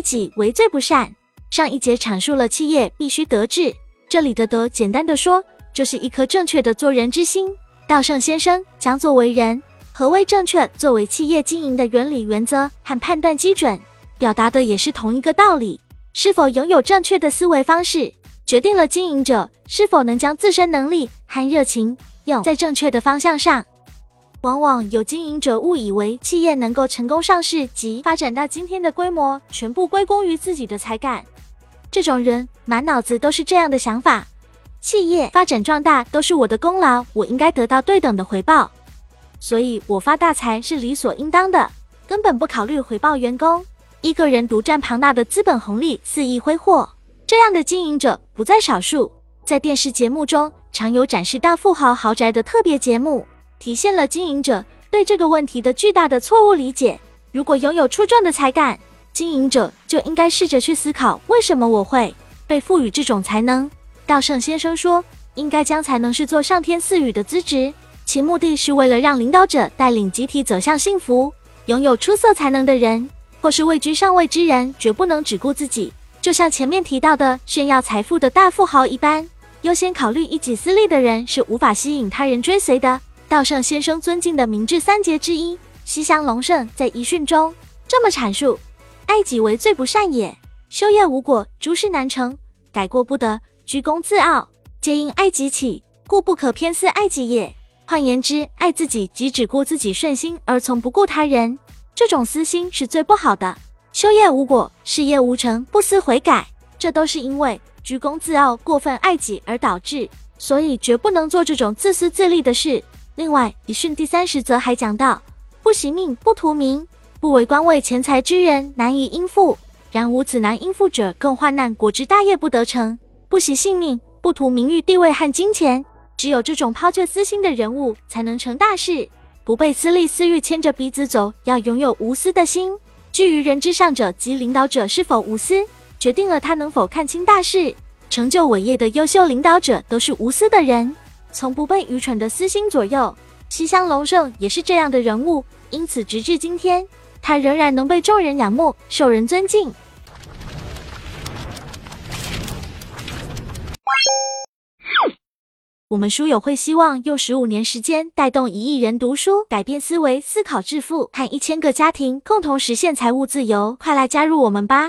己为最不善。上一节阐述了企业必须德治，这里的德，简单的说，就是一颗正确的做人之心。道圣先生将作为人，何为正确作为企业经营的原理、原则和判断基准，表达的也是同一个道理。是否拥有正确的思维方式，决定了经营者是否能将自身能力和热情用在正确的方向上。往往有经营者误以为企业能够成功上市及发展到今天的规模，全部归功于自己的才干。这种人满脑子都是这样的想法：企业发展壮大都是我的功劳，我应该得到对等的回报，所以我发大财是理所应当的，根本不考虑回报员工。一个人独占庞大的资本红利，肆意挥霍，这样的经营者不在少数。在电视节目中，常有展示大富豪豪宅的特别节目。体现了经营者对这个问题的巨大的错误理解。如果拥有出众的才干，经营者就应该试着去思考，为什么我会被赋予这种才能。道圣先生说，应该将才能视作上天赐予的资质，其目的是为了让领导者带领集体走向幸福。拥有出色才能的人，或是位居上位之人，绝不能只顾自己。就像前面提到的炫耀财富的大富豪一般，优先考虑一己私利的人是无法吸引他人追随的。道圣先生尊敬的明智三杰之一西乡隆盛在遗训中这么阐述：爱己为最不善也，修业无果，诸事难成，改过不得，居功自傲，皆因爱己起，故不可偏私爱己也。换言之，爱自己即只顾自己顺心，而从不顾他人，这种私心是最不好的。修业无果，事业无成，不思悔改，这都是因为居功自傲、过分爱己而导致，所以绝不能做这种自私自利的事。另外，遗训第三十则还讲到：不惜命，不图名，不为官位钱财之人，难以应付。然无此难应付者，更患难，国之大业不得成。不惜性命，不图名誉、地位和金钱，只有这种抛却私心的人物，才能成大事，不被私利私欲牵着鼻子走。要拥有无私的心。居于人之上者及领导者是否无私，决定了他能否看清大事。成就伟业的优秀领导者，都是无私的人。从不被愚蠢的私心左右，西乡隆盛也是这样的人物，因此直至今天，他仍然能被众人仰慕，受人尊敬。我们书友会希望用十五年时间，带动一亿人读书，改变思维，思考致富，和一千个家庭共同实现财务自由。快来加入我们吧！